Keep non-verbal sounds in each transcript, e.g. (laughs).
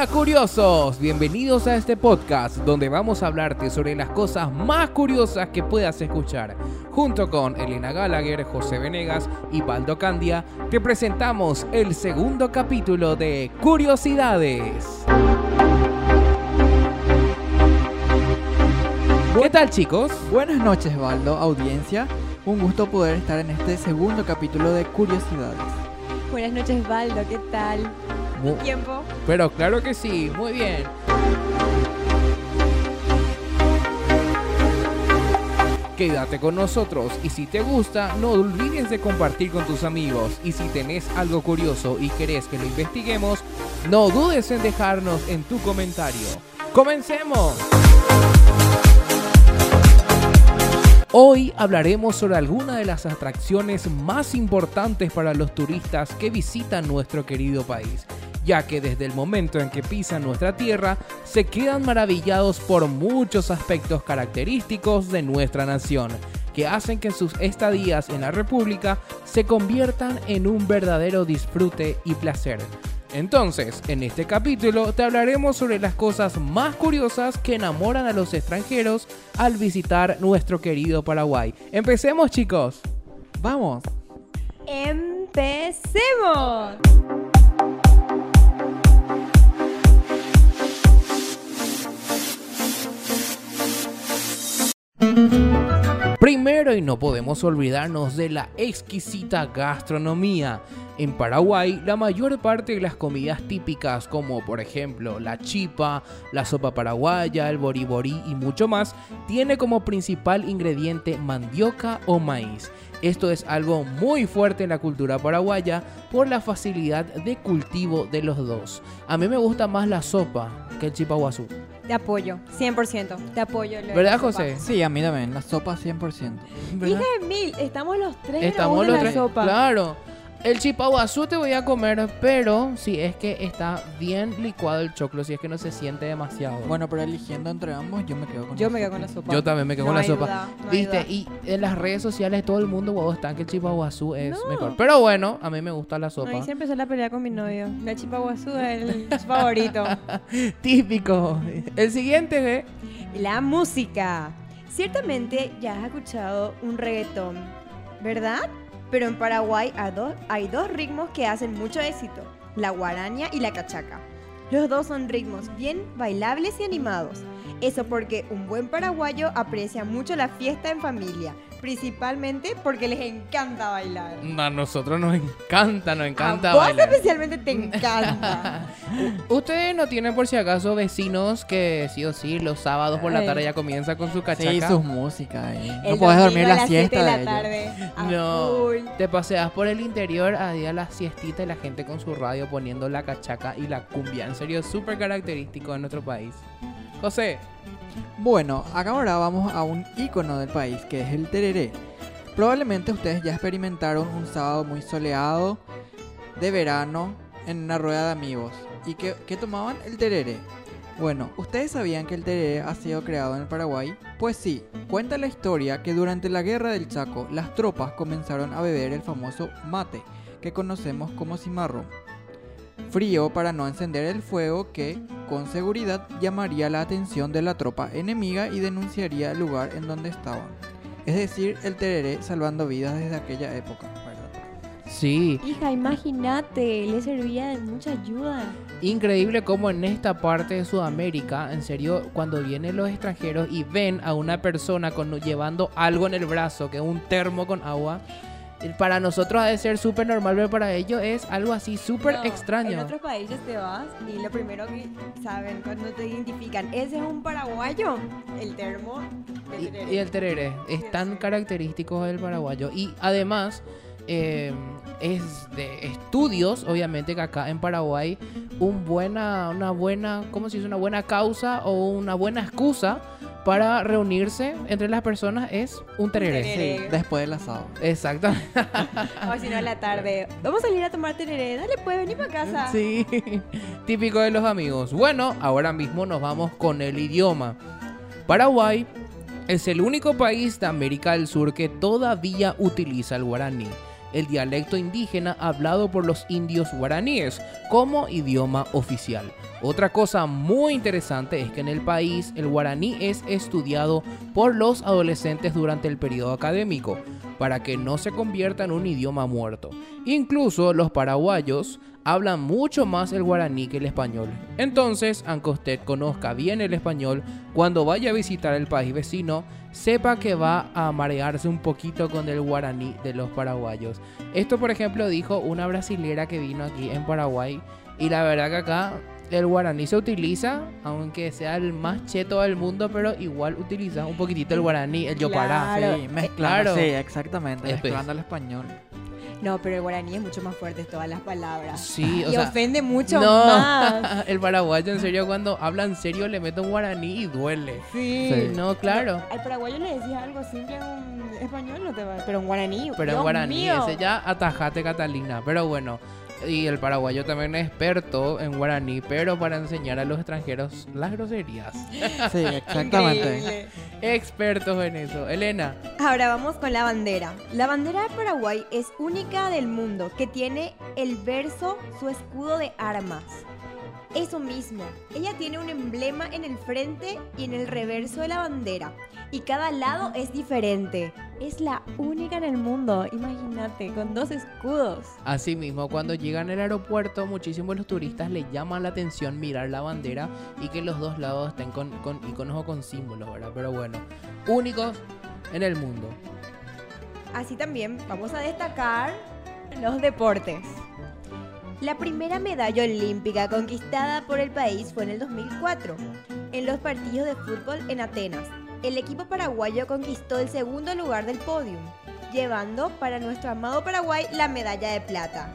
Hola curiosos, bienvenidos a este podcast donde vamos a hablarte sobre las cosas más curiosas que puedas escuchar. Junto con Elena Gallagher, José Venegas y Baldo Candia, te presentamos el segundo capítulo de Curiosidades. ¿Qué tal chicos? Buenas noches, Baldo, audiencia. Un gusto poder estar en este segundo capítulo de Curiosidades. Buenas noches, Baldo, ¿qué tal? Mu- ¿Tiempo? Pero claro que sí, muy bien. Quédate con nosotros y si te gusta, no olvides de compartir con tus amigos. Y si tenés algo curioso y querés que lo investiguemos, no dudes en dejarnos en tu comentario. ¡Comencemos! Hoy hablaremos sobre algunas de las atracciones más importantes para los turistas que visitan nuestro querido país, ya que desde el momento en que pisan nuestra tierra se quedan maravillados por muchos aspectos característicos de nuestra nación, que hacen que sus estadías en la República se conviertan en un verdadero disfrute y placer. Entonces, en este capítulo te hablaremos sobre las cosas más curiosas que enamoran a los extranjeros al visitar nuestro querido Paraguay. Empecemos chicos. ¡Vamos! ¡Empecemos! Primero y no podemos olvidarnos de la exquisita gastronomía. En Paraguay, la mayor parte de las comidas típicas, como por ejemplo la chipa, la sopa paraguaya, el boriborí y mucho más, tiene como principal ingrediente mandioca o maíz. Esto es algo muy fuerte en la cultura paraguaya por la facilidad de cultivo de los dos. A mí me gusta más la sopa que el chipaguazú. Te apoyo, 100%. Te apoyo. lo de ¿Verdad, la. José? Sí, a mí también, la sopa 100%. ¿Verdad? Hija de mil, estamos los tres Estamos en los la tres. sopa. Claro. El chipaguazú te voy a comer, pero si es que está bien licuado el choclo, si es que no se siente demasiado. Bueno, pero eligiendo entre ambos, yo me quedo con Yo la me quedo sopa. con la sopa. yo también me quedo No con la hay sopa. duda, no hay Viste, duda. y en las redes sociales todo el mundo huevos están que el chipaguazú es No. mejor. Pero bueno, a mí me gusta la sopa. Ahí se empezó la pelea con mi novio. La chipa guazú es el (laughs) favorito. (laughs) Típico. El siguiente ¿eh? La música. Ciertamente ya has escuchado un reggaetón, ¿verdad? Pero en Paraguay hay dos, ritmos que hacen mucho éxito, la guaraña y la cachaca. Los dos son ritmos bien bailables y animados. Eso porque un buen paraguayo aprecia mucho la fiesta en familia, principalmente porque les encanta bailar. A nosotros nos encanta, nos encanta A vos bailar. especialmente te (laughs) encanta. Ustedes no tienen por si acaso vecinos que sí o sí los sábados por la tarde ya comienza con su cachaca. Sí, sus músicas. El No puedes domingo dormir la siesta de de, la ellos. tarde. No, te paseas por el interior a día la siestita y la gente con su radio poniendo la cachaca y la cumbia. En serio, súper característico de nuestro país. José, Bueno, acá ahora vamos a un icono del país, que es el tereré. Probablemente ustedes ya experimentaron un sábado muy soleado de verano en una rueda de amigos. ¿Y qué tomaban? El tereré. Bueno, ¿ustedes sabían que el tereré ha sido creado en el Paraguay? Pues sí, cuenta la historia que durante la guerra del Chaco las tropas comenzaron a beber el famoso mate, que conocemos como cimarrón. Frío para no encender el fuego que, con seguridad, llamaría la atención de la tropa enemiga y denunciaría el lugar en donde estaban. Es decir, el tereré salvando vidas desde aquella época, ¿verdad? sí, Hija, imagínate, le servía de mucha ayuda. increíble como en esta parte de Sudamérica, en serio, cuando vienen los extranjeros y ven a una persona con, llevando algo en el brazo, que es un termo con agua, para nosotros ha de ser súper normal, pero para ellos es algo así súper No, extraño. En otros países te vas y lo primero que saben cuando te identifican, ese es un paraguayo, el termo de Y, tereré. y el tereré es tan característico del paraguayo. Y además eh, es de estudios, obviamente, que acá en Paraguay un buena, una buena, ¿cómo se dice? Una buena causa o una buena excusa para reunirse entre las personas es un tereré. tereré. Sí, después del asado. Exactamente. (laughs) O si no, a la tarde. Vamos a salir a tomar tereré. Dale, pues, vení para casa. Sí, (laughs) típico de los amigos. Bueno, ahora mismo nos vamos con el idioma. Paraguay es el único país de América del Sur que todavía utiliza el guaraní. El dialecto indígena hablado por los indios guaraníes como idioma oficial. Otra cosa muy interesante es que en el país el guaraní es estudiado por los adolescentes durante el periodo académico para que no se convierta en un idioma muerto. Incluso los paraguayos hablan mucho más el guaraní que el español. Entonces, aunque usted conozca bien el español, cuando vaya a visitar el país vecino, sepa que va a marearse un poquito con el guaraní de los paraguayos. Esto, por ejemplo, dijo una brasilera que vino aquí en Paraguay. Y la verdad que acá el guaraní se utiliza, aunque sea el más cheto del mundo, pero igual utiliza un poquitito el guaraní, el yopará. Claro. Sí, mezclando, Claro. sí, exactamente, Es mezclando el español. No, pero el guaraní es mucho más fuerte todas las palabras. Sí, o y sea, ofende mucho no, más. (laughs) el paraguayo en serio cuando habla en serio le mete un guaraní y duele. Sí. Sí. No, claro. Al paraguayo le decís algo simple en un español, no te va. Pero en guaraní. Pero en guaraní mío. ese ya atajate Catalina. Pero bueno, y el paraguayo también es experto en guaraní, pero para enseñar a los extranjeros las groserías. Sí, (laughs) exactamente. Increíble. Expertos en eso. Elena, Ahora vamos con la bandera. La bandera de Paraguay es única del mundo, que tiene el verso su escudo de armas. Eso mismo, ella tiene un emblema en el frente y en el reverso de la bandera. Y cada lado es diferente. Es la única en el mundo, imagínate, con dos escudos. Asimismo, cuando llegan al aeropuerto, muchísimos los turistas le llaman la atención mirar la bandera y que los dos lados estén con, con iconos o con símbolos, ¿verdad? Pero bueno, únicos en el mundo. Así también vamos a destacar los deportes. La primera medalla olímpica conquistada por el país fue en el 2004, en los partidos de fútbol en Atenas. El equipo paraguayo conquistó el segundo lugar del podio, llevando para nuestro amado Paraguay la medalla de plata.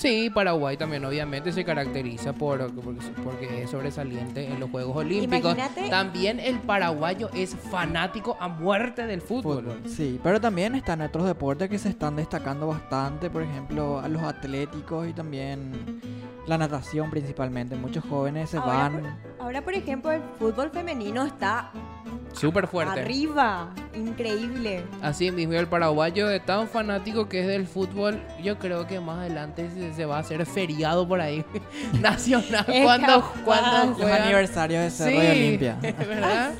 Sí, Paraguay también obviamente se caracteriza por, porque, porque es sobresaliente en los Juegos Olímpicos. Imagínate- También el paraguayo es fanático a muerte del fútbol. Fútbol, sí, pero también están otros deportes que se están destacando bastante, por ejemplo, a los atléticos y también la natación principalmente. Muchos jóvenes se Ahora, van... Ahora, por ejemplo, el fútbol femenino está Súper fuerte. arriba, increíble. Así mismo, el paraguayo es tan fanático que es del fútbol. Yo creo que más adelante se, va a hacer feriado por ahí. (laughs) Nacional. Cuando, cuando Los juegan. aniversarios de Cerro y Olimpia. (laughs) ¿verdad?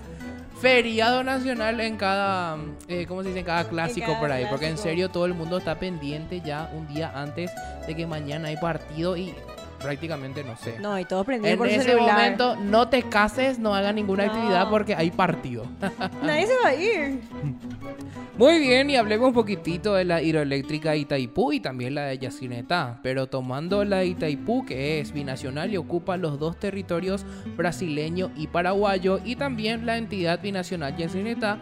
Feriado nacional en cada, eh, ¿cómo se dice? En cada clásico cada por ahí. Porque en serio todo el mundo está pendiente ya un día antes de que mañana hay partido y prácticamente no sé. No, y todo prendido en por ese celular. momento no te cases, no hagas ninguna No. actividad porque hay partido. (laughs) Nadie se va a ir. Muy bien, y hablemos un poquitito de la hidroeléctrica Itaipú y también la de Yacinetá. Pero tomando la de Itaipú, que es binacional y ocupa los dos territorios brasileño y paraguayo, y también la entidad binacional Yacinetá,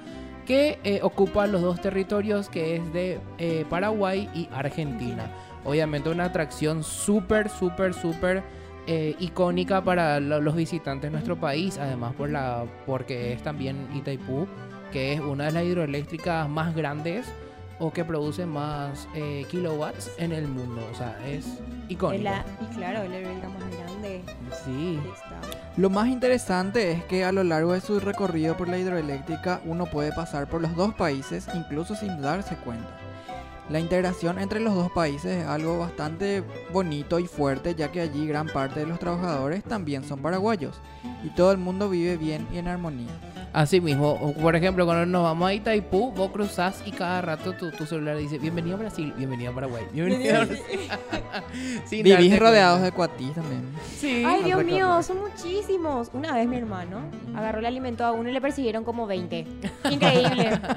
que eh, ocupa los dos territorios que es de eh, Paraguay y Argentina. Obviamente una atracción súper, súper, súper eh, icónica para lo- los visitantes de nuestro país, además por la, porque es también Itaipú, que es una de las hidroeléctricas más grandes o que produce más eh, kilowatts en el mundo. O sea, es icónico. la- y claro, la hidroeléctrica más grande Sí. está. Lo más interesante es que a lo largo de su recorrido por la hidroeléctrica uno puede pasar por los dos países incluso sin darse cuenta. La integración entre los dos países es algo bastante bonito y fuerte ya que allí gran parte de los trabajadores también son paraguayos y todo el mundo vive bien y en armonía. Así mismo, por ejemplo, cuando nos vamos a Itaipú, vos cruzás y cada rato tu, tu celular dice bienvenido a Brasil, bienvenido a Paraguay, bienvenido a Brasil. (laughs) Vivís rodeados de cuatis también. Sí. Ay, Dios mío, son muchísimos. Una vez mi hermano agarró el alimento a uno y le persiguieron como 20. Increíble. (laughs)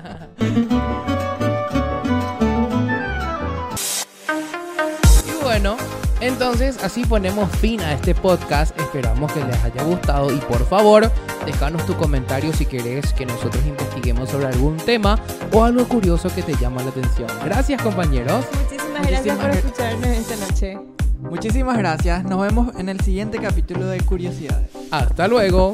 Y bueno, entonces así ponemos fin a este podcast. Esperamos que les haya gustado y por favor, déjanos tu comentario si querés que nosotros investiguemos sobre algún tema o algo curioso que te llama la atención. Gracias compañeros. Muchísimas gracias por escucharnos esta noche. Muchísimas gracias, nos vemos en el siguiente capítulo de Curiosidades. Hasta luego.